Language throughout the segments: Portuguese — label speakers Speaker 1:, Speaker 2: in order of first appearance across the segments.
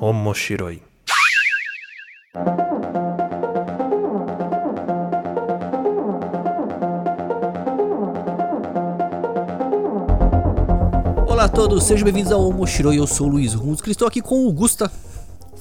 Speaker 1: Omoshiroi.
Speaker 2: Olá a todos, sejam bem-vindos ao Omoshiroi. Eu sou o Luiz Hunski, estou aqui com o Gusta.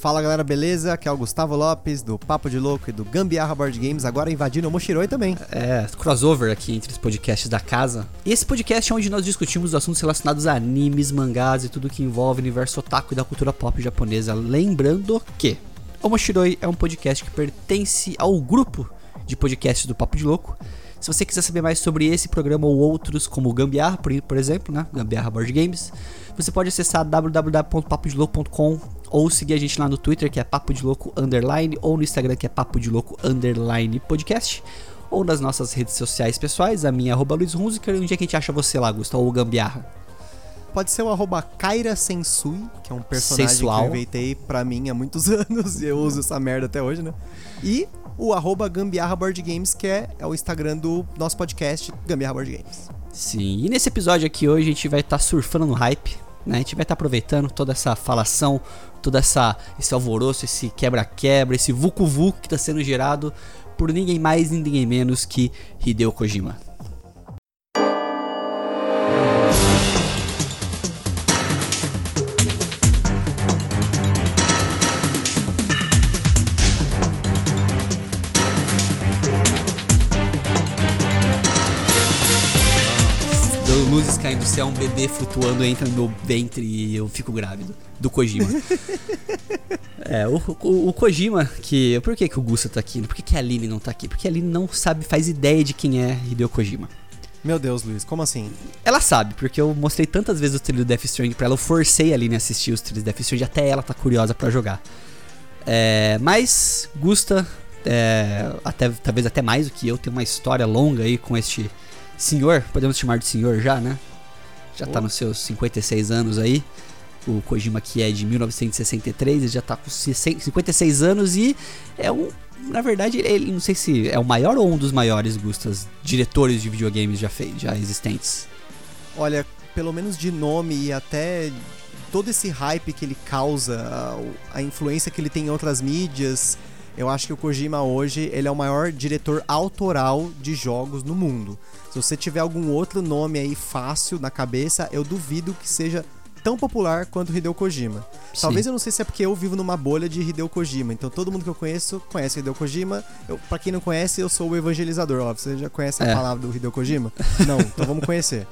Speaker 3: Fala galera, beleza? Aqui é o Gustavo Lopes do Papo de Louco e do Gambiarra Board Games, agora invadindo o Moshiroi também.
Speaker 2: É, crossover aqui entre os podcasts da casa. E esse podcast é onde nós discutimos assuntos relacionados a animes, mangás e tudo que envolve o universo otaku e da cultura pop japonesa. Lembrando que o Moshiroi é um podcast que pertence ao grupo de podcasts do Papo de Louco. Se você quiser saber mais sobre esse programa ou outros, como o Gambiarra, por, exemplo, né? Gambiarra Board Games, você pode acessar www.papodelouco.com ou seguir a gente lá no Twitter, que é Papo de Louco Underline, ou no Instagram, que é Papo de Louco Underline Podcast, ou nas nossas redes sociais pessoais, a minha é arroba Luiz Hunziker, e onde é que a gente acha você lá, Gustavo, ou Gambiarra?
Speaker 3: Pode ser o arroba Kaira Sensui, que é um personagem
Speaker 2: Sensual.
Speaker 3: que eu inventei pra mim há muitos anos e eu uso essa merda até hoje, né? E o arroba Gambiarra Board Games, que é, é o Instagram do nosso podcast, Gambiarra Board Games.
Speaker 2: Sim, e nesse episódio aqui hoje a gente vai estar surfando no hype, né? A gente vai estar aproveitando toda essa falação, toda essa esse alvoroço, esse quebra-quebra, esse vucu-vucu que está sendo gerado por ninguém mais, ninguém menos que Hideo Kojima. Luzes caindo do céu, um bebê flutuando entra no meu ventre e eu fico grávido. Do Kojima. é, o, o, o Kojima, que. Por que, que o Gusta tá aqui? Por que, que a Aline não tá aqui? Porque a Aline não sabe, faz ideia de quem é Hideo Kojima.
Speaker 3: Meu Deus, Luiz, como assim?
Speaker 2: Ela sabe, porque eu mostrei tantas vezes o trailer do Death Stranding pra ela, eu forcei a Aline a assistir os trailers do Death Stranding, até ela tá curiosa pra jogar. É, mas, Gusta, é, até, talvez até mais do que eu, tem uma história longa aí com este senhor, podemos chamar de senhor já, né? Já tá
Speaker 3: Oh.
Speaker 2: nos seus 56 anos aí. O Kojima que é de 1963, ele já tá com 60 56 anos e é um. Na verdade, ele não sei se é o maior ou um dos maiores Gustas diretores de videogames já, fei, já existentes.
Speaker 3: Olha, pelo menos de nome e até todo esse hype que ele causa, a, a influência que ele tem em outras mídias, eu acho que o Kojima hoje ele é o maior diretor autoral de jogos no mundo. Se você tiver algum outro nome aí fácil na cabeça, eu duvido que seja tão popular quanto o Hideo Kojima. Talvez
Speaker 2: Sim.
Speaker 3: eu não sei se é porque eu vivo numa bolha de Hideo Kojima, então todo mundo que eu conheço conhece Hideo Kojima. Eu, pra quem não conhece, eu sou o evangelizador. Ó, você já conhece a
Speaker 2: É.
Speaker 3: palavra do Hideo Kojima? Não, então vamos conhecer.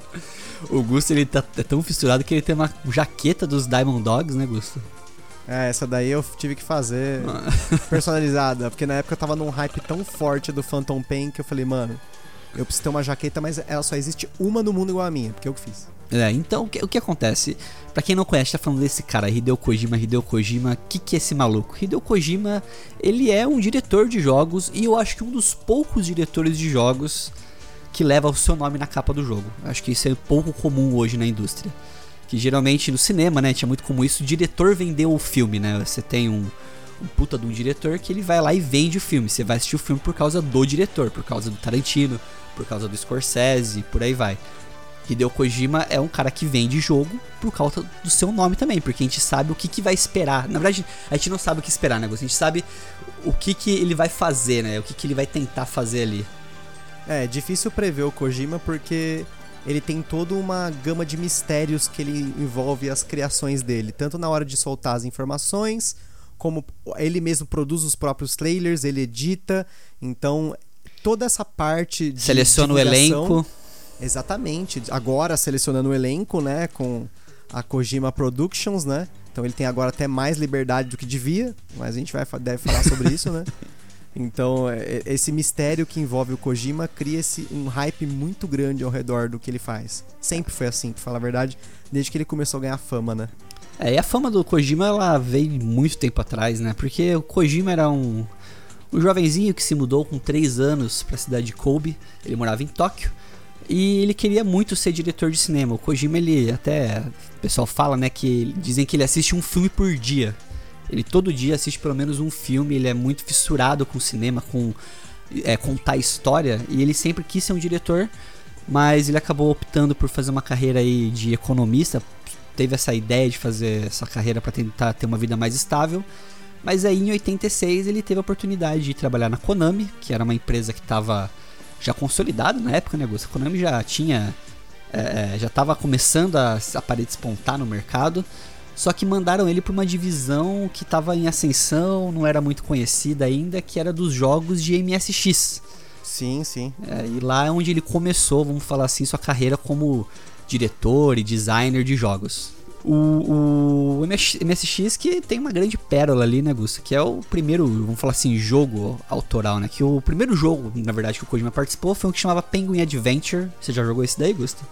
Speaker 2: O Gusto ele tá é tão fissurado que ele tem uma jaqueta dos Diamond Dogs, né, Gusto?
Speaker 3: É, essa daí eu tive que fazer personalizada, porque na época eu tava num hype tão forte do Phantom Pain que eu falei, mano, eu preciso ter uma jaqueta, mas ela só existe uma no mundo igual a minha, porque eu que fiz.
Speaker 2: É, então o que, o que acontece? Pra quem não conhece, tá falando desse cara, Hideo Kojima, Hideo Kojima, o que, que é esse maluco? Hideo Kojima, ele é um diretor de jogos e eu acho que um dos poucos diretores de jogos que leva o seu nome na capa do jogo. Acho que isso é pouco comum hoje na indústria. Que geralmente no cinema, né, tinha muito comum isso, o diretor vendeu o filme, né? Você tem um, um puta de um diretor que ele vai lá e vende o filme. Você vai assistir o filme por causa do diretor, por causa do Tarantino, por causa do Scorsese, por aí vai. Hideo Kojima é um cara que vende jogo por causa do seu nome também, porque a gente sabe o que, que vai esperar. Na verdade, a gente não sabe o que esperar, né? A gente sabe o que, que ele vai fazer, né? O que, que ele vai tentar fazer ali.
Speaker 3: É, difícil prever o Kojima porque ele tem toda uma gama de mistérios que ele envolve as criações dele, tanto na hora de soltar as informações, como ele mesmo produz os próprios trailers, ele edita, então toda essa parte de
Speaker 2: Seleciona o elenco.
Speaker 3: Exatamente. Agora selecionando o elenco, né, com a Kojima Productions, né? Então ele tem agora até mais liberdade do que devia, mas a gente vai deve falar sobre isso, né? Então, é- é- esse mistério que envolve o Kojima cria esse, um hype muito grande ao redor do que ele faz. Sempre foi assim, pra falar a verdade, desde que ele começou a ganhar fama, né?
Speaker 2: É, e a fama do Kojima, ela veio muito tempo atrás, né? Porque o Kojima era um, um jovenzinho que se mudou com 3 anos pra cidade de Kobe. Ele morava em Tóquio. E ele queria muito ser diretor de cinema. O Kojima, ele até. O pessoal fala, né? Que dizem que ele assiste um filme por dia. Ele todo dia assiste pelo menos um filme. Ele é muito fissurado com cinema, com é, contar história. E ele sempre quis ser um diretor. Mas ele acabou optando por fazer uma carreira aí de economista. teve essa ideia de fazer essa carreira para tentar ter uma vida mais estável. Mas aí em 86 ele teve a oportunidade de trabalhar na Konami, que era uma empresa que estava já consolidada na época, né, Gus? A Konami já tinha. É, já estava começando a, a despontar no mercado. Só que mandaram ele para uma divisão que estava em ascensão, não era muito conhecida ainda, que era dos jogos de MSX.
Speaker 3: Sim, sim.
Speaker 2: É, e lá é onde ele começou, vamos falar assim, sua carreira como diretor e designer de jogos. O, o MSX que tem uma grande pérola ali, né, Gusta? Que é o primeiro, vamos falar assim, jogo autoral, né? Que o primeiro jogo, na verdade, que o Kojima participou foi um que chamava Penguin Adventure. Você já jogou esse daí, Gusta?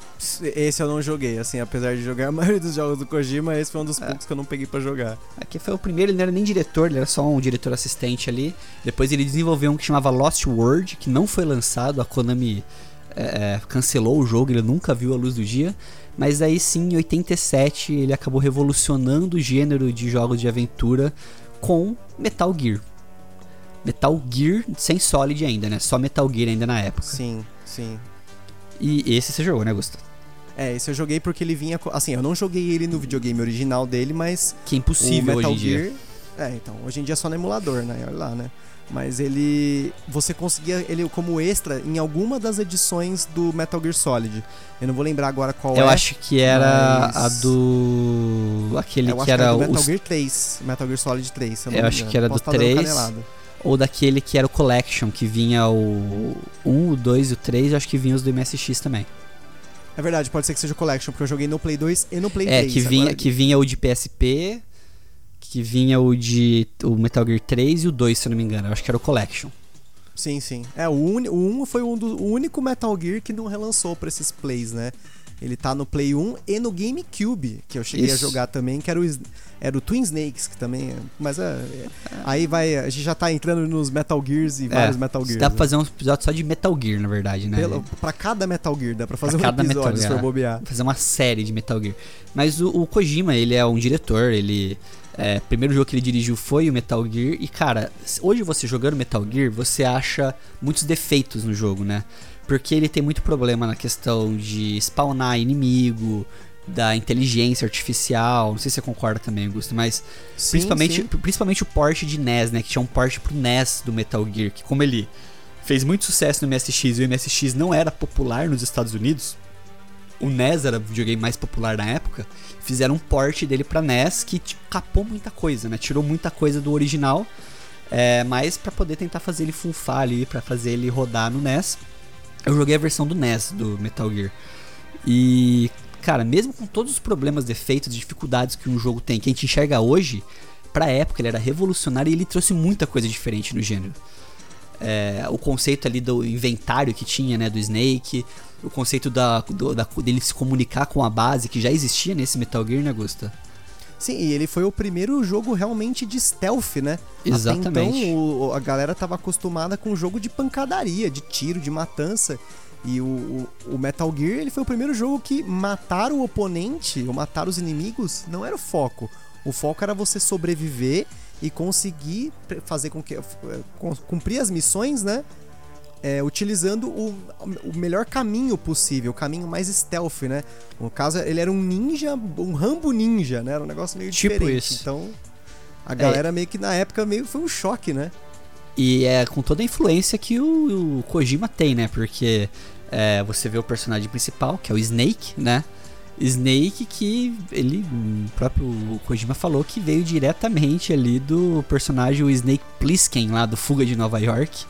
Speaker 3: Esse eu não joguei, assim, apesar de jogar a maioria dos jogos do Kojima, esse foi um dos é. poucos que eu não peguei para jogar.
Speaker 2: Aqui foi o primeiro, ele não era nem diretor, ele era só um diretor assistente ali. Depois ele desenvolveu um que chamava Lost World, que não foi lançado, a Konami é, cancelou o jogo, ele nunca viu a luz do dia. Mas aí sim, em 87, ele acabou revolucionando o gênero de jogos de aventura com Metal Gear. Metal Gear sem Solid ainda, né? Só Metal Gear ainda na época.
Speaker 3: Sim, sim.
Speaker 2: E esse você jogou, né, Gustavo?
Speaker 3: É, esse eu joguei porque ele vinha. Assim, eu não joguei ele no videogame original dele, mas.
Speaker 2: Que é impossível
Speaker 3: Metal
Speaker 2: hoje em
Speaker 3: Gear,
Speaker 2: dia.
Speaker 3: É, então, hoje em dia é só no emulador, né? Olha lá, né? Mas ele. Você conseguia ele como extra em alguma das edições do Metal Gear Solid. Eu não vou lembrar agora qual
Speaker 2: Eu
Speaker 3: é.
Speaker 2: acho que era
Speaker 3: mas-
Speaker 2: a do. Aquele
Speaker 3: eu acho
Speaker 2: que era
Speaker 3: do
Speaker 2: o.
Speaker 3: Metal Gear 3. Metal Gear Solid 3. se Eu, não
Speaker 2: Eu acho que era do
Speaker 3: tá dando
Speaker 2: 3.
Speaker 3: canelada.
Speaker 2: Ou daquele que era o Collection, que vinha o 1, o 2 e o 3, acho que vinha os do MSX também.
Speaker 3: É verdade, pode ser que seja o Collection, porque eu joguei no Play 2 e no Play
Speaker 2: É,
Speaker 3: 3.
Speaker 2: que vinha,
Speaker 3: Agora-
Speaker 2: que vinha o de PSP, que vinha o de o Metal Gear 3 e o 2, se eu não me engano. Eu acho que era o Collection.
Speaker 3: Sim, sim. É, o 1 um foi um do, o único Metal Gear que não relançou pra esses plays, né? Ele tá no Play 1 e no GameCube, que eu cheguei a
Speaker 2: Isso.
Speaker 3: jogar também, que era o, era o Twin Snakes, que também. é- Mas é, é- aí vai. A gente já tá entrando nos Metal Gears e vários Metal Gears.
Speaker 2: É, Dá pra
Speaker 3: né?
Speaker 2: fazer um episódio só de Metal Gear, na verdade, né?
Speaker 3: Pelo, pra cada Metal Gear, dá pra fazer
Speaker 2: Pra
Speaker 3: um
Speaker 2: cada
Speaker 3: episódio
Speaker 2: Metal
Speaker 3: se
Speaker 2: Gear.
Speaker 3: for bobear.
Speaker 2: fazer uma série de Metal Gear. Mas o, o Kojima, ele é um diretor, ele. É, o primeiro jogo que ele dirigiu foi o Metal Gear. E, cara, hoje você jogando Metal Gear, você acha muitos defeitos no jogo, né? Porque ele tem muito problema na questão de spawnar inimigo, da inteligência artificial. Não sei se você concorda também, Augusto, mas
Speaker 3: Sim,
Speaker 2: principalmente,
Speaker 3: sim.
Speaker 2: principalmente o port de NES, né? Que tinha um port pro NES do Metal Gear, que como ele fez muito sucesso no MSX e o MSX não era popular nos Estados Unidos, o NES era o videogame mais popular na época, fizeram um port dele pra NES que tipo, capou muita coisa, né? Tirou muita coisa do original, é, mas pra poder tentar fazer ele funfar ali, pra fazer ele rodar no NES. Eu joguei a versão do NES do Metal Gear. E, cara, mesmo com todos os problemas, defeitos, dificuldades que um jogo tem, que a gente enxerga hoje, pra época ele era revolucionário e ele trouxe muita coisa diferente no gênero. É, o conceito ali do inventário que tinha, né, do Snake, o conceito da, do- da- dele se comunicar com a base que já existia nesse Metal Gear, né, Gusta?
Speaker 3: Sim, e ele foi o primeiro jogo realmente de stealth, né? Até
Speaker 2: Exatamente.
Speaker 3: então, o- a galera tava acostumada com jogo de pancadaria, de tiro, de matança. E o, o- o Metal Gear, ele foi o primeiro jogo que matar o oponente, ou matar os inimigos, não era o foco. O foco era você sobreviver e conseguir fazer com que... eh, cumprir as missões, né? É, utilizando o, o melhor caminho possível, o caminho mais stealth, né? No caso, ele era um ninja, um Rambo ninja, né? Era um negócio meio
Speaker 2: Tipo
Speaker 3: diferente.
Speaker 2: isso.
Speaker 3: Então, a galera meio que na época meio foi um choque, né?
Speaker 2: E é com toda a influência que o, o Kojima tem, né? Porque é, você vê o personagem principal, que é o Snake, né? Snake que ele, o próprio Kojima falou que veio diretamente ali do personagem Snake Plissken lá do Fuga de Nova York.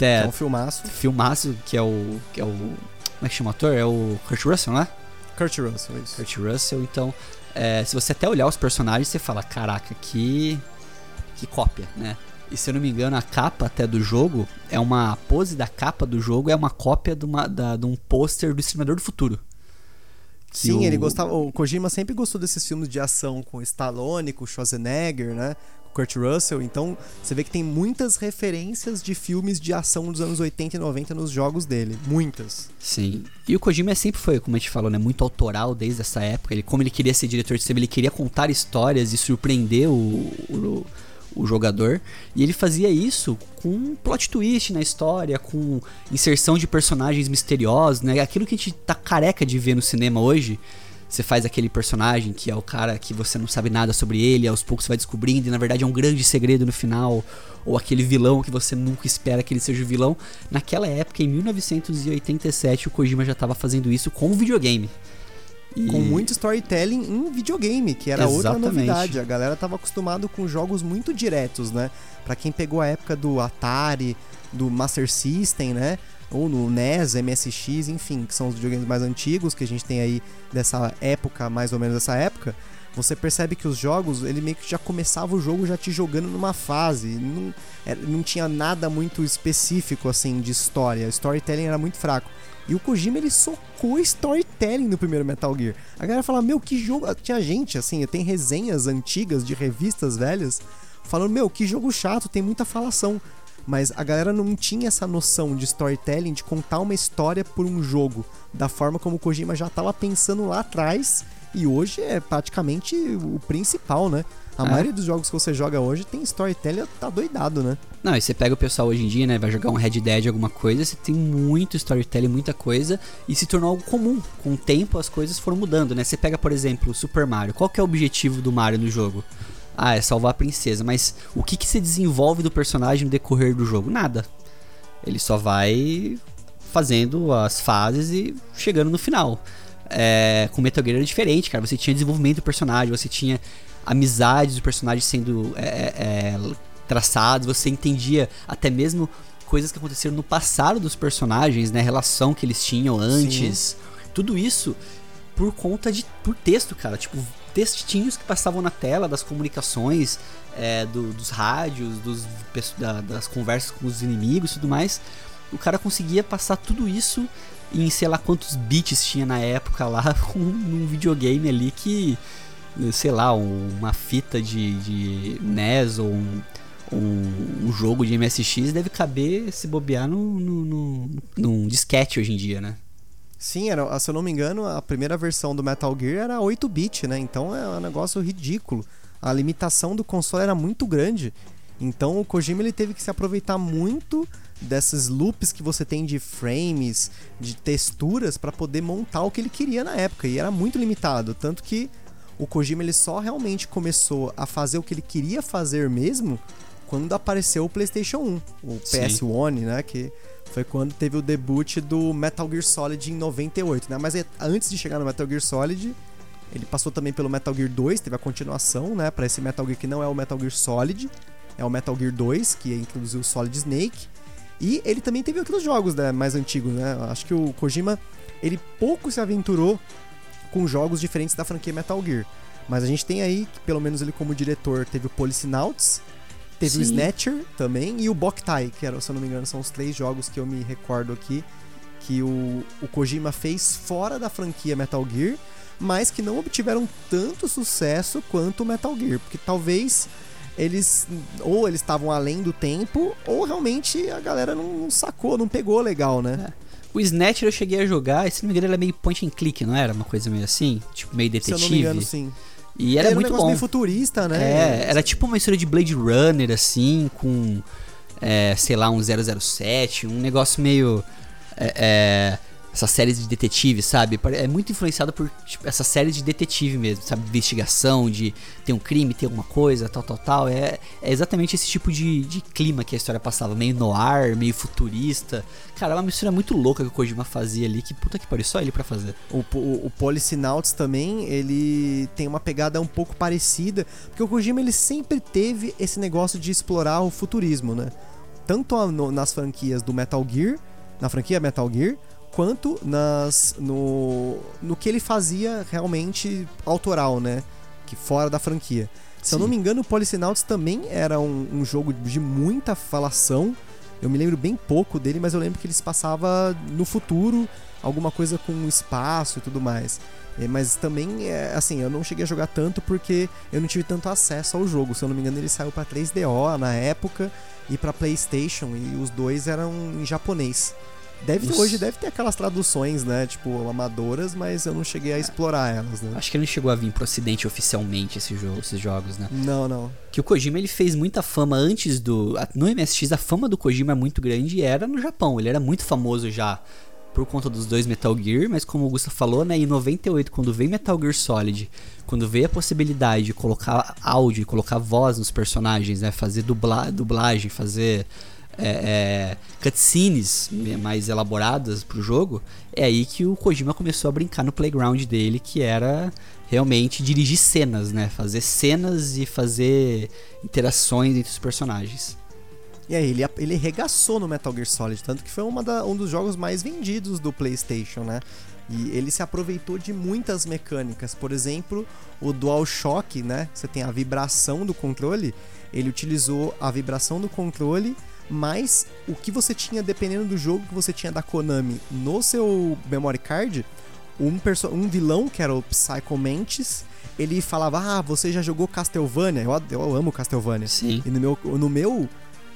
Speaker 3: É
Speaker 2: É,
Speaker 3: um filmaço.
Speaker 2: filmaço que é o que é o como é que chama o ator? É o Kurt Russell, né?
Speaker 3: Kurt Russell, isso.
Speaker 2: Kurt Russell, então, é, se você até olhar os personagens, você fala, caraca, que que cópia, né? E se eu não me engano, a capa até do jogo é uma a pose da capa do jogo é uma cópia de, uma, da, de um pôster do Exterminador do Futuro.
Speaker 3: Sim,
Speaker 2: o-
Speaker 3: ele gostava. O Kojima sempre gostou desses filmes de ação com Stallone, com Schwarzenegger, né? Com Kurt Russell. Então, você vê que tem muitas referências de filmes de ação dos anos 80 e 90 nos jogos dele. Muitas.
Speaker 2: Sim. E o Kojima sempre foi, como a gente falou, né, muito autoral desde essa época. Ele, como ele queria ser diretor de cinema, ele queria contar histórias e surpreender o, o, o jogador. E ele fazia isso com plot twist na história, com inserção de personagens misteriosos, né? Aquilo que a gente tá careca de ver no cinema hoje. você faz aquele personagem que é o cara que você não sabe nada sobre ele, aos poucos você vai descobrindo e na verdade é um grande segredo no final, ou aquele vilão que você nunca espera que ele seja o vilão. Naquela época, em 1987, o Kojima já estava fazendo isso com o videogame.
Speaker 3: E... Com muito storytelling em videogame, que era Exatamente. outra novidade. A galera tava acostumado com jogos muito diretos, né? Para quem pegou a época do Atari, do Master System, né? ou no NES, MSX, enfim, que são os videogames mais antigos que a gente tem aí dessa época, mais ou menos dessa época, você percebe que os jogos, ele meio que já começava o jogo já te jogando numa fase, não, é, não tinha nada muito específico assim de história, o storytelling era muito fraco. E o Kojima ele socou storytelling no primeiro Metal Gear. A galera fala: "Meu, que jogo". Tinha gente assim, tem resenhas antigas de revistas velhas falando: "Meu, que jogo chato, tem muita falação". Mas a galera não tinha essa noção de storytelling, de contar uma história por um jogo, da forma como o Kojima já estava pensando lá atrás e hoje é praticamente o principal, né? A é. maioria dos jogos que você joga hoje tem storytelling, tá doidado, né?
Speaker 2: Não, e você pega o pessoal hoje em dia, né? Vai jogar um Red Dead, alguma coisa, você tem muito storytelling, muita coisa, e se tornou algo comum. Com o tempo as coisas foram mudando, né? Você pega, por exemplo, o Super Mario. Qual que é o objetivo do Mario no jogo? ah, é salvar a princesa, mas o que, que se desenvolve do personagem no decorrer do jogo? Nada. Ele só vai fazendo as fases e chegando no final. É, com Metal Gear era diferente, cara. Você tinha desenvolvimento do personagem, você tinha amizades do personagem sendo é, é, é, traçados, você entendia até mesmo coisas que aconteceram no passado dos personagens, né? relação que eles tinham antes. Sim. Tudo isso por conta de por texto, cara. Tipo, textinhos que passavam na tela das comunicações, é, do, dos rádios, dos, da, das conversas com os inimigos e tudo mais. O cara conseguia passar tudo isso em sei lá quantos bits tinha na época lá, com um videogame ali que, sei lá, uma fita de, de NES ou um, um, um, jogo de MSX deve caber se bobear no, no, no, num disquete hoje em dia, né?
Speaker 3: Sim, era, se eu não me engano, a primeira versão do Metal Gear era 8-bit, né? Então é um negócio ridículo. A limitação do console era muito grande. Então o Kojima ele teve que se aproveitar muito desses loops que você tem de frames, de texturas para poder montar o que ele queria na época e era muito limitado, tanto que o Kojima ele só realmente começou a fazer o que ele queria fazer mesmo quando apareceu o PlayStation 1, o PS1, né, que foi quando teve o debut do Metal Gear Solid em 98, né? Mas é, antes de chegar no Metal Gear Solid, ele passou também pelo Metal Gear 2, teve a continuação, né, para esse Metal Gear que não é o Metal Gear Solid, é o Metal Gear 2, que introduziu o Solid Snake. E ele também teve outros jogos né, mais antigos, né? Acho que o Kojima, ele pouco se aventurou com jogos diferentes da franquia Metal Gear. Mas a gente tem aí, que pelo menos ele como diretor, teve o Policenauts, Teve Sim. o Snatcher também e o Boktai, que era, se eu não me engano, são os três jogos que eu me recordo aqui que o, o Kojima fez fora da franquia Metal Gear, mas que não obtiveram tanto sucesso quanto o Metal Gear, porque talvez eles ou eles estavam além do tempo ou realmente a galera não, não sacou, não pegou legal, né?
Speaker 2: É. O Snatcher eu cheguei a jogar, e se não me engano, ele era meio point and click, não era? Uma coisa meio assim? Tipo, meio detetive. Se eu não me engano, sim. E era, era muito um bom. meio
Speaker 3: futurista, né?
Speaker 2: É, era tipo uma história de Blade Runner, assim, com, é, sei lá, um 007, um negócio meio. É, é, essas séries de detetive, sabe? É muito influenciado por tipo, essas séries de detetive mesmo, sabe? Investigação, de ter um crime, ter alguma coisa, tal, tal, tal. É, é exatamente esse tipo de, de clima que a história passava, meio noir, meio futurista. Cara, é uma mistura muito louca que o Kojima fazia ali, que puta que pariu, só ele para fazer.
Speaker 3: O, o, o Policenauts também, ele tem uma pegada um pouco parecida, porque o Kojima ele sempre teve esse negócio de explorar o futurismo, né? Tanto a, no, nas franquias do Metal Gear, na franquia Metal Gear, quanto nas no, no que ele fazia realmente autoral, né? Que fora da franquia. Se Sim. eu não me engano, o Policenauts também era um, um, jogo de muita falação. Eu me lembro bem pouco dele, mas eu lembro que ele se passava no futuro, alguma coisa com o espaço e tudo mais. É, mas também, é, assim, eu não cheguei a jogar tanto porque eu não tive tanto acesso ao jogo. Se eu não me engano, ele saiu para 3DO na época e para PlayStation, e os dois eram em japonês. Deve, hoje deve ter aquelas traduções, né? Tipo, amadoras, mas eu não cheguei a explorar elas, né?
Speaker 2: Acho que ele não chegou a vir pro ocidente oficialmente esse jogo, esses jogos, né?
Speaker 3: Não, não.
Speaker 2: Que o Kojima ele fez muita fama antes do. No MSX, a fama do Kojima é muito grande e era no Japão. Ele era muito famoso já por conta dos dois Metal Gear, mas como o Gusta falou, né, em 98, quando veio Metal Gear Solid, quando veio a possibilidade de colocar áudio, colocar voz nos personagens, né, fazer dubla, dublagem, fazer é, é, cutscenes mais elaboradas pro jogo, é aí que o Kojima começou a brincar no playground dele, que era realmente dirigir cenas, né, fazer cenas e fazer interações entre os personagens.
Speaker 3: E aí, ele, ele regaçou no Metal Gear Solid, tanto que foi uma da, um dos jogos mais vendidos do PlayStation, né? E ele se aproveitou de muitas mecânicas. Por exemplo, o DualShock, né? Você tem a vibração do controle. Ele utilizou a vibração do controle, mas o que você tinha, dependendo do jogo que você tinha da Konami no seu memory card, um, um vilão, que era o Psycho Mantis, ele falava: Ah, você já jogou Castlevania? Eu, eu amo Castlevania.
Speaker 2: Sim.
Speaker 3: E no meu, no meu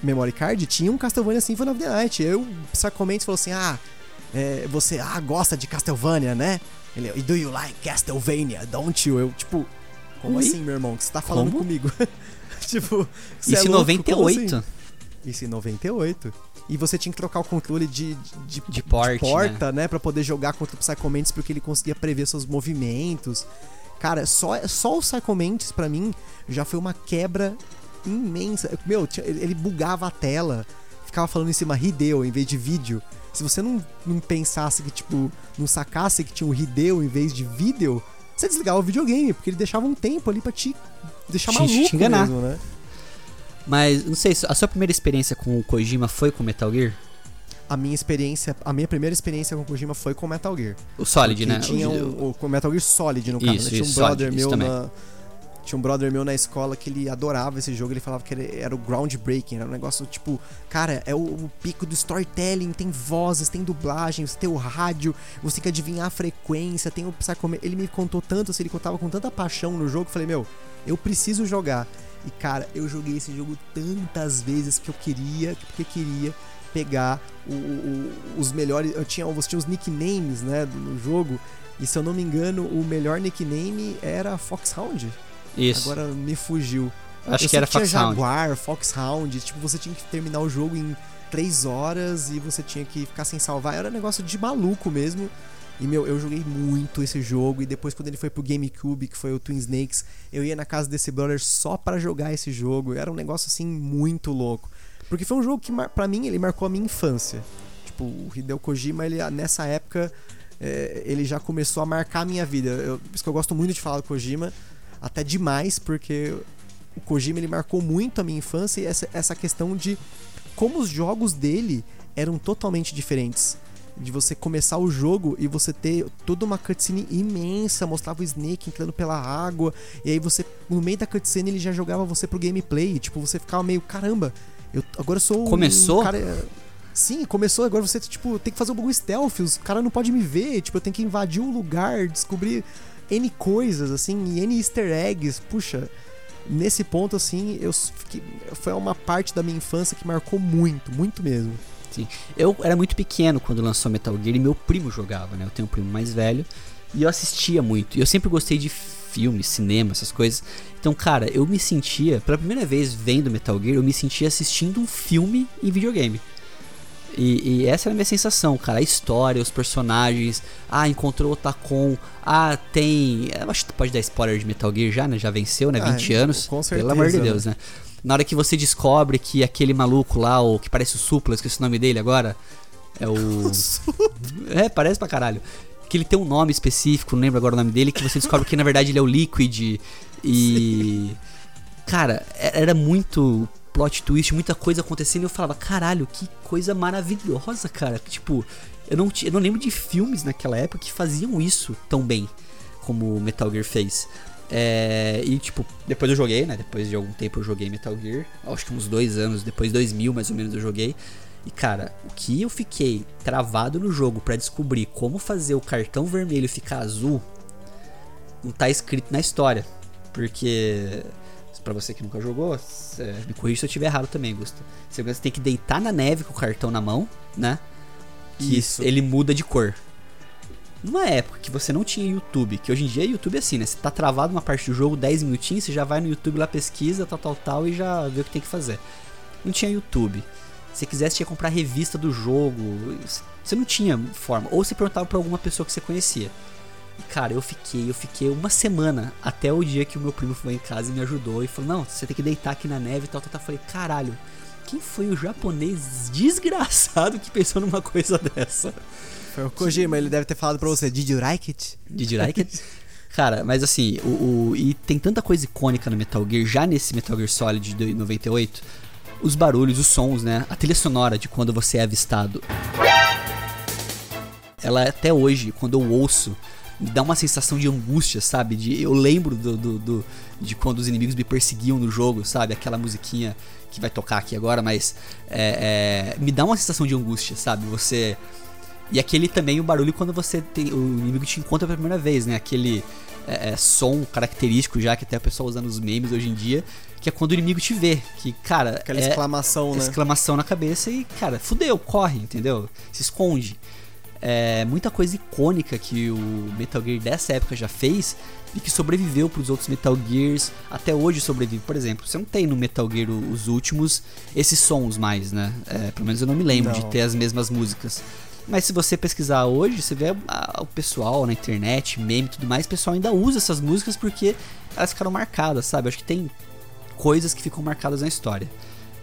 Speaker 3: memory card tinha um Castlevania Symphony of the Night. Eu, Psychomantis falou assim: Ah, é, você ah, gosta de Castlevania, né? Ele, do you like Castlevania, don't you? Eu, tipo, como Oi? assim, meu irmão? Que você tá falando como? comigo? tipo,
Speaker 2: Isso é em 98? Assim?
Speaker 3: Isso em 98. E você tinha que trocar o controle de, de,
Speaker 2: de, porte, de
Speaker 3: porta, né? né? Pra poder jogar contra o Psycho Mantis, porque ele conseguia prever seus movimentos. Cara, só, só o Psycho Mantis, pra mim, já foi uma quebra imensa. Meu, ele bugava a tela, ficava falando em cima Hideo em vez de vídeo. Se você não, não pensasse que, tipo, não sacasse que tinha um Hideo em vez de vídeo, você desligava o videogame, porque ele deixava um tempo ali pra te deixar maluco te mesmo, né?
Speaker 2: Mas, não sei, a sua primeira experiência com o Kojima foi com Metal Gear?
Speaker 3: A minha experiência, a minha primeira experiência com o Kojima foi com Metal Gear.
Speaker 2: O Solid, né?
Speaker 3: Tinha o, o, Metal Gear Solid no caso. Isso, né? Tinha um brother Solid, meu na, tinha um brother meu na escola que ele adorava esse jogo, ele falava que era o groundbreaking, era um negócio tipo, cara, é o, o pico do storytelling, tem vozes, tem dublagem, você tem o rádio, você tem que adivinhar a frequência, tem o. Ele me contou tanto, assim, ele contava com tanta paixão no jogo, eu falei, meu, eu preciso jogar. E cara, eu joguei esse jogo tantas vezes que eu queria, porque queria pegar o, o, os melhores. Eu tinha, você tinha os nicknames, né, do, jogo. E se eu não me engano, o melhor nickname era Foxhound.
Speaker 2: Isso.
Speaker 3: Agora me fugiu.
Speaker 2: Acho eu que era
Speaker 3: tinha
Speaker 2: Foxhound.
Speaker 3: Jaguar, Foxhound, tipo, você tinha que terminar o jogo em 3 horas e você tinha que ficar sem salvar. Era um negócio de maluco mesmo. E, meu, eu joguei muito esse jogo. E depois, quando ele foi pro GameCube, que foi o Twin Snakes, eu ia na casa desse brother só para jogar esse jogo. Era um negócio, assim, muito louco. Porque foi um jogo que, para mim, ele marcou a minha infância. Tipo, o Hideo Kojima, ele, nessa época, é, ele já começou a marcar a minha vida. Eu, por isso que eu gosto muito de falar do Kojima até demais, porque o Kojima ele marcou muito a minha infância e essa, essa questão de como os jogos dele eram totalmente diferentes. De você começar o jogo e você ter toda uma cutscene imensa, mostrava o Snake entrando pela água, e aí você, no meio da cutscene, ele já jogava você pro gameplay, e, tipo, você ficava meio, caramba, eu agora eu sou
Speaker 2: Começou?
Speaker 3: Um cara... Sim, começou, agora você, tipo, tem que fazer o um bagulho stealth, os caras não podem me ver, tipo, eu tenho que invadir um lugar, descobrir N coisas, assim, e N easter eggs. Puxa, nesse ponto, assim, eu fiquei, foi uma parte da minha infância que marcou muito, muito mesmo.
Speaker 2: Sim. Eu era muito pequeno quando lançou Metal Gear e meu primo jogava, né? Eu tenho um primo mais velho e eu assistia muito. E eu sempre gostei de filme, cinema, essas coisas. Então, cara, eu me sentia, pela primeira vez vendo Metal Gear, eu me sentia assistindo um filme em videogame. E, e, essa era a minha sensação, cara. A história, os personagens. Ah, encontrou o Tacon. Ah, tem. Eu acho que pode dar spoiler de Metal Gear já, né? Já venceu, né? 20 ah, anos.
Speaker 3: Com certeza.
Speaker 2: Pelo amor de Deus, né? Na hora que você descobre que aquele maluco lá, o que parece o Supla, esqueci o nome dele agora. É o. é, parece pra caralho. Que ele tem um nome específico, não lembro agora o nome dele, que você descobre que na verdade ele é o Liquid. E. Sim. Cara, era muito plot twist, muita coisa acontecendo, e eu falava, caralho, que coisa maravilhosa, cara. Tipo, eu não, eu não lembro de filmes naquela época que faziam isso tão bem como Metal Gear fez. É, e tipo, depois eu joguei, né? Depois de algum tempo eu joguei Metal Gear. Acho que uns dois anos, depois de 2000 mais ou menos eu joguei. E cara, o que eu fiquei travado no jogo para descobrir como fazer o cartão vermelho ficar azul não tá escrito na história. Porque para você que nunca jogou, é, me corrija se eu estiver errado também, Gusto. Você tem que deitar na neve com o cartão na mão, né? Que Isso. ele muda de cor. Numa época que você não tinha YouTube, que hoje em dia YouTube é assim, né? Você tá travado uma parte do jogo, 10 minutinhos, você já vai no YouTube lá, pesquisa, tal, tal, tal, e já vê o que tem que fazer. Não tinha YouTube. Se quisesse, tinha que comprar revista do jogo. Você não tinha forma. Ou você perguntava pra alguma pessoa que você conhecia. E, cara, eu fiquei, eu fiquei uma semana até o dia que o meu primo foi em casa e me ajudou e falou: Não, você tem que deitar aqui na neve e tal, tal, tal. Eu falei: Caralho, quem foi o japonês desgraçado que pensou numa coisa dessa?
Speaker 3: O Kojima, ele deve ter falado pra você: Did you like it?
Speaker 2: Did you like it? Cara, mas assim, o, o, e tem tanta coisa icônica no Metal Gear, já nesse Metal Gear Solid de 98, os barulhos, os sons, né? A trilha sonora de quando você é avistado. Ela até hoje, quando eu ouço, me dá uma sensação de angústia, sabe? De, eu lembro do, do, do, de quando os inimigos me perseguiam no jogo, sabe? Aquela musiquinha que vai tocar aqui agora, mas é, é, me dá uma sensação de angústia, sabe? Você e aquele também o barulho quando você tem o inimigo te encontra pela primeira vez, né? Aquele é, é, som característico já que até o pessoal usando os memes hoje em dia, que é quando o inimigo te vê, que cara,
Speaker 3: aquela
Speaker 2: é,
Speaker 3: exclamação, né?
Speaker 2: Exclamação na cabeça e cara, fudeu, corre, entendeu? Se esconde. É muita coisa icônica que o Metal Gear dessa época já fez e que sobreviveu para os outros Metal Gears, até hoje sobrevive. Por exemplo, você não tem no Metal Gear os últimos esses sons mais, né? É, pelo menos eu não me lembro não. de ter as mesmas músicas. Mas se você pesquisar hoje, você vê o pessoal na internet, meme e tudo mais, o pessoal ainda usa essas músicas porque elas ficaram marcadas, sabe? acho que tem coisas que ficam marcadas na história.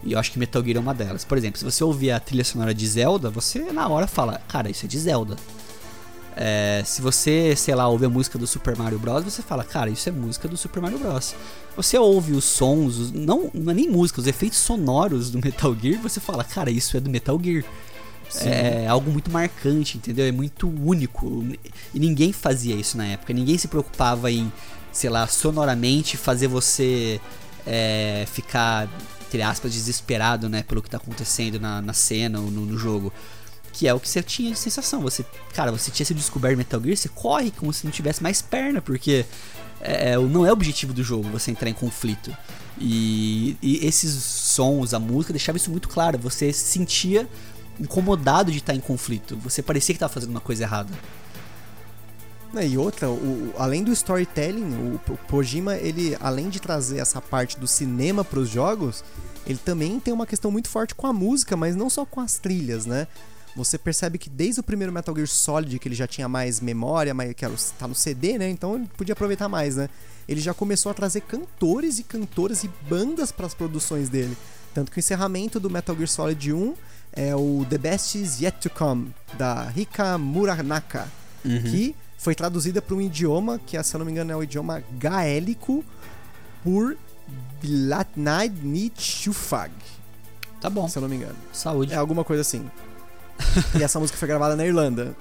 Speaker 2: E eu acho que Metal Gear é uma delas. Por exemplo, se você ouvir a trilha sonora de Zelda, você na hora fala, cara, isso é de Zelda. É, se você, sei lá, ouve a música do Super Mario Bros, você fala, cara, isso é música do Super Mario Bros. Você ouve os sons, os, não, não é nem música, os efeitos sonoros do Metal Gear, você fala, cara, isso é do Metal Gear. Sim. É algo muito marcante, entendeu? É muito único. E ninguém fazia isso na época. Ninguém se preocupava em, sei lá, sonoramente fazer você é, ficar, entre aspas, desesperado, né? Pelo que tá acontecendo na, na cena ou no, no jogo que é o que você tinha de sensação. Você, cara, você tinha sido descoberto Metal Gear, você corre como se não tivesse mais perna, porque é, é não é o objetivo do jogo você entrar em conflito. E, e esses sons, a música, deixava isso muito claro. Você sentia incomodado de estar em conflito. Você parecia que estava fazendo uma coisa errada.
Speaker 3: E outra, o, além do storytelling, o, o Kojima, ele, além de trazer essa parte do cinema para os jogos, ele também tem uma questão muito forte com a música, mas não só com as trilhas, né? Você percebe que desde o primeiro Metal Gear Solid, que ele já tinha mais memória, mais, que tá no CD, né? Então ele podia aproveitar mais, né? Ele já começou a trazer cantores e cantoras e bandas para as produções dele. Tanto que o encerramento do Metal Gear Solid 1 é o The Best Is Yet to Come, da Rika Muranaka, uhum. que foi traduzida para um idioma que, se eu não me engano, é o idioma gaélico por Blatnaid Nichufag.
Speaker 2: Tá bom.
Speaker 3: Se eu não me engano.
Speaker 2: Saúde.
Speaker 3: É alguma coisa assim. e essa música foi gravada na Irlanda.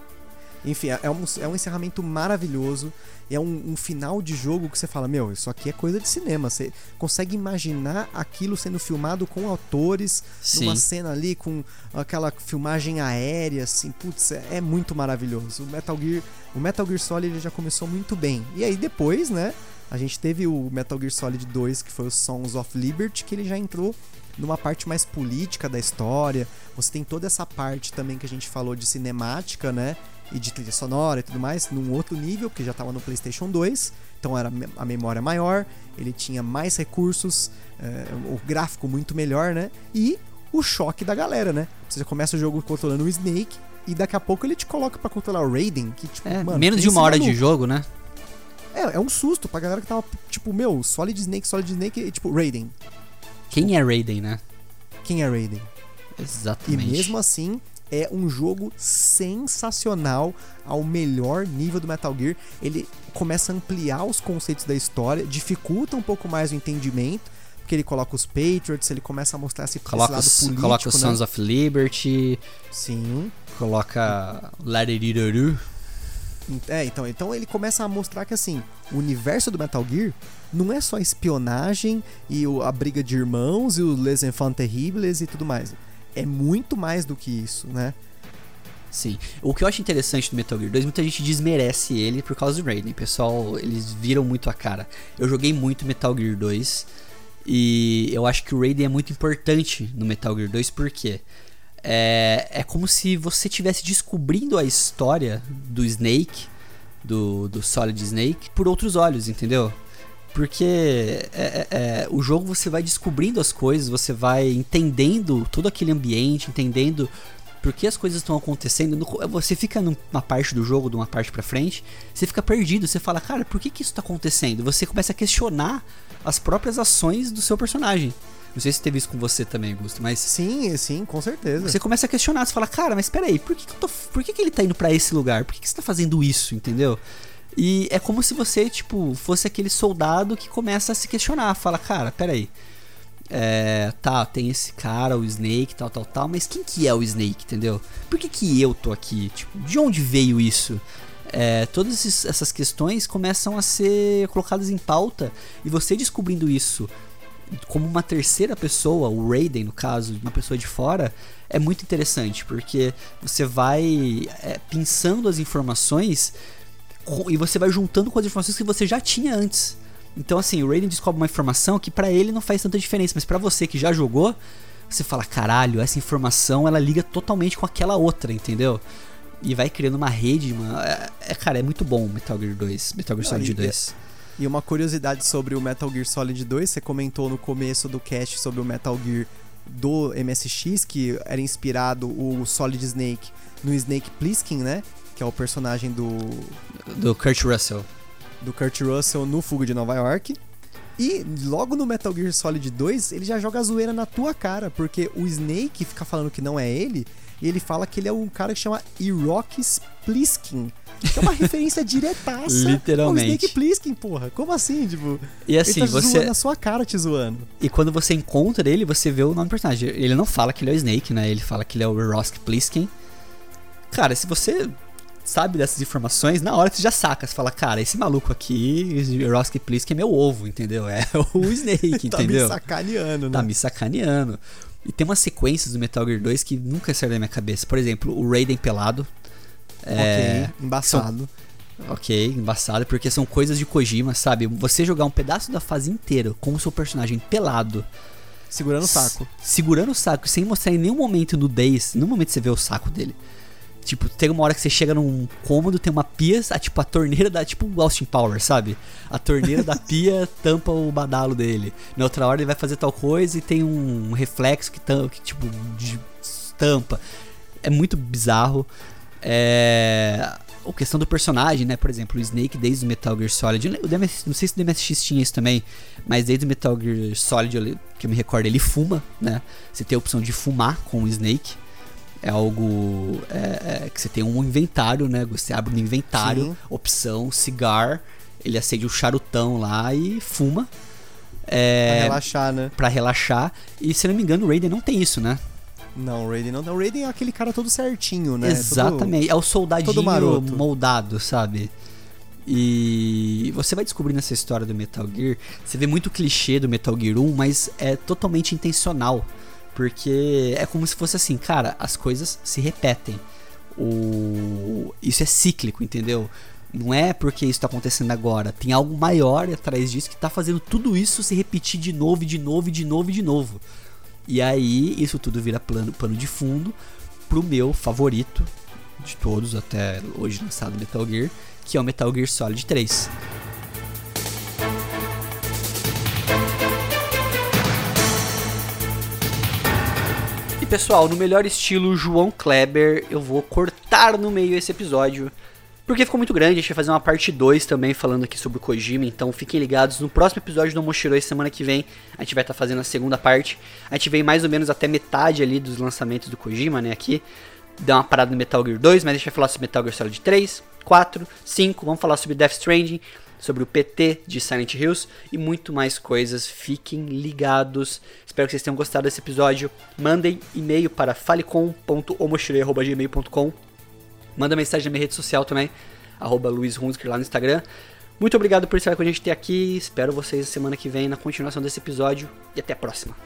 Speaker 3: Enfim, é um, é um encerramento maravilhoso. É um, um, final de jogo que você fala: Meu, isso aqui é coisa de cinema. Você consegue imaginar aquilo sendo filmado com autores, Sim. numa cena ali com aquela filmagem aérea, assim. Putz, é, é muito maravilhoso. O Metal Gear, o Metal Gear Solid já começou muito bem. E aí depois, né? A gente teve o Metal Gear Solid 2, que foi o Songs of Liberty, que ele já entrou numa parte mais política da história. Você tem toda essa parte também que a gente falou de cinemática, né? E de trilha sonora e tudo mais, num outro nível, porque já estava no PlayStation 2, então era a memória maior, ele tinha mais recursos, é, o gráfico muito melhor, né? E o choque da galera, né? Você começa o jogo controlando o Snake e daqui a pouco ele te coloca para controlar o Raiden, que tipo,
Speaker 2: é,
Speaker 3: mano,
Speaker 2: menos de uma hora de jogo, né?
Speaker 3: É, é um susto pra galera que tava tipo, meu, Solid Snake, Solid Snake e tipo, Raiden.
Speaker 2: Quem é Raiden, né?
Speaker 3: Quem é Raiden?
Speaker 2: Exatamente.
Speaker 3: E mesmo assim, é um jogo sensacional ao melhor nível do Metal Gear. Ele começa a ampliar os conceitos da história, dificulta um pouco mais o entendimento, porque ele coloca os Patriots, ele começa a mostrar esse,
Speaker 2: coloca
Speaker 3: esse lado político,
Speaker 2: Coloca os
Speaker 3: né?
Speaker 2: Sons of Liberty.
Speaker 3: Sim.
Speaker 2: Coloca Laderidoru.
Speaker 3: É, então, então ele começa a mostrar que assim, o universo do Metal Gear não é só espionagem e o, a briga de irmãos e os Les Enfants Terribles e tudo mais é muito mais do que isso, né?
Speaker 2: Sim. O que eu acho interessante do Metal Gear 2, muita gente desmerece ele por causa do Raiden. Pessoal, eles viram muito a cara. Eu joguei muito Metal Gear 2 e eu acho que o Raiden é muito importante no Metal Gear 2 porque é, é como se você estivesse descobrindo a história do Snake, do, do Solid Snake, por outros olhos, entendeu? Porque é, é, é, o jogo você vai descobrindo as coisas, você vai entendendo todo aquele ambiente, entendendo por que as coisas estão acontecendo. Você fica numa parte do jogo, de uma parte pra frente, você fica perdido, você fala, cara, por que, que isso tá acontecendo? Você começa a questionar as próprias ações do seu personagem. Não sei se teve isso com você também, Augusto, mas.
Speaker 3: Sim, sim, com certeza.
Speaker 2: Você começa a questionar, você fala, cara, mas peraí, por que, que, eu tô, por que, que ele tá indo para esse lugar? Por que, que você tá fazendo isso, entendeu? E é como se você, tipo, fosse aquele soldado que começa a se questionar. Fala, cara, peraí. É, tá, tem esse cara, o Snake, tal, tal, tal, mas quem que é o Snake, entendeu? Por que que eu tô aqui? Tipo, de onde veio isso? É, todas essas questões começam a ser colocadas em pauta e você descobrindo isso como uma terceira pessoa, o Raiden no caso, uma pessoa de fora, é muito interessante porque você vai é, pensando as informações e você vai juntando com as informações que você já tinha antes. Então assim, o Raiden descobre uma informação que para ele não faz tanta diferença, mas para você que já jogou, você fala, caralho, essa informação ela liga totalmente com aquela outra, entendeu? E vai criando uma rede, uma... É, é cara, é muito bom Metal Gear 2, Metal Gear Solid 2.
Speaker 3: E uma curiosidade sobre o Metal Gear Solid 2, você comentou no começo do cast sobre o Metal Gear do MSX, que era inspirado o Solid Snake no Snake Plissken, né? Que é o personagem do.
Speaker 2: Do Kurt Russell.
Speaker 3: Do Kurt Russell no Fuga de Nova York. E logo no Metal Gear Solid 2, ele já joga a zoeira na tua cara, porque o Snake fica falando que não é ele, e ele fala que ele é um cara que chama Irok Spliskin. Que é uma referência diretaça
Speaker 2: Literalmente.
Speaker 3: ao Snake Plissken, porra. Como assim, tipo?
Speaker 2: E assim,
Speaker 3: ele tá
Speaker 2: você.
Speaker 3: Zoando na sua cara te zoando.
Speaker 2: E quando você encontra ele, você vê o nome do personagem. Ele não fala que ele é o Snake, né? Ele fala que ele é o Rosk Pliskin. Cara, se você sabe dessas informações, na hora você já saca. Você fala, cara, esse maluco aqui, Roski Plisk, é meu ovo, entendeu? É o Snake,
Speaker 3: tá
Speaker 2: entendeu?
Speaker 3: me sacaneando, né?
Speaker 2: Tá me sacaneando. E tem umas sequências do Metal Gear 2 que nunca saíram da minha cabeça. Por exemplo, o Raiden pelado.
Speaker 3: É, ok, embaçado.
Speaker 2: São, ok, embaçado, porque são coisas de Kojima, sabe? Você jogar um pedaço da fase inteira com o seu personagem pelado.
Speaker 3: Segurando o saco.
Speaker 2: Segurando o saco, sem mostrar em nenhum momento nudez. Nenhum momento você vê o saco dele. Tipo, tem uma hora que você chega num cômodo, tem uma pia, a, tipo, a torneira da. Tipo o Austin Power, sabe? A torneira da pia tampa o badalo dele. Na outra hora ele vai fazer tal coisa e tem um reflexo que, tampa, que tipo, de tampa. É muito bizarro. É. A questão do personagem, né? Por exemplo, o Snake desde o Metal Gear Solid. O DMS, não sei se o DMSX tinha isso também, mas desde o Metal Gear Solid, que eu me recordo, ele fuma, né? Você tem a opção de fumar com o Snake é algo é, é, que você tem um inventário, né? Você abre um inventário, Sim. opção, cigar, ele acende o um charutão lá e fuma.
Speaker 3: É, pra relaxar, né?
Speaker 2: Pra relaxar. E se não me engano, o Raiden não tem isso, né?
Speaker 3: Não, o Raiden não. O Raiden é aquele cara todo certinho, né?
Speaker 2: Exatamente. Todo, é o soldadinho moldado, sabe? E você vai descobrindo essa história do Metal Gear. Você vê muito clichê do Metal Gear 1, mas é totalmente intencional. Porque é como se fosse assim, cara, as coisas se repetem. O... Isso é cíclico, entendeu? Não é porque isso está acontecendo agora. Tem algo maior atrás disso que está fazendo tudo isso se repetir de novo, de novo, de novo, de novo. E aí isso tudo vira plano, pano de fundo pro meu favorito de todos até hoje lançado Metal Gear, que é o Metal Gear Solid 3. E pessoal, no melhor estilo João Kleber, eu vou cortar no meio esse episódio. Porque ficou muito grande, a gente vai fazer uma parte 2 também falando aqui sobre o Kojima, então fiquem ligados. No próximo episódio do Moshiroi, semana que vem, a gente vai estar tá fazendo a segunda parte. A gente vem mais ou menos até metade ali dos lançamentos do Kojima, né, aqui. Dá uma parada no Metal Gear 2, mas a gente vai falar sobre Metal Gear Solid 3, 4, 5, vamos falar sobre Death Stranding, sobre o PT de Silent Hills e muito mais coisas. Fiquem ligados. Espero que vocês tenham gostado desse episódio. Mandem e-mail para falecom.omochire.gmail.com Manda mensagem na minha rede social também, arroba Luiz Hunsker lá no Instagram. Muito obrigado por estar com a gente aqui. Espero vocês semana que vem na continuação desse episódio e até a próxima.